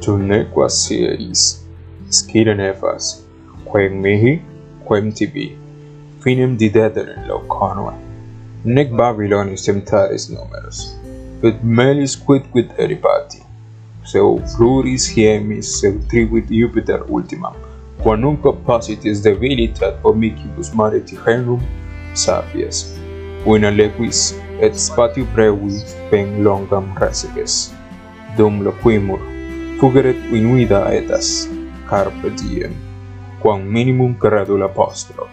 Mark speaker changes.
Speaker 1: tu nequa eis, scire nefas, quem mihi, quem tibi, finem didedere locanua. Nec Babylonis temptaris numerus, et melis quid eripati, seu fluris hiemis, seu tribuit Jupiter ultimam, qua nunca pacitis debilitat omicibus mariti herum sapies, una lequis et spatio brevis pen longam resiges, dum loquimur, fugeret inuida etas, carpe diem, quam minimum credula postro.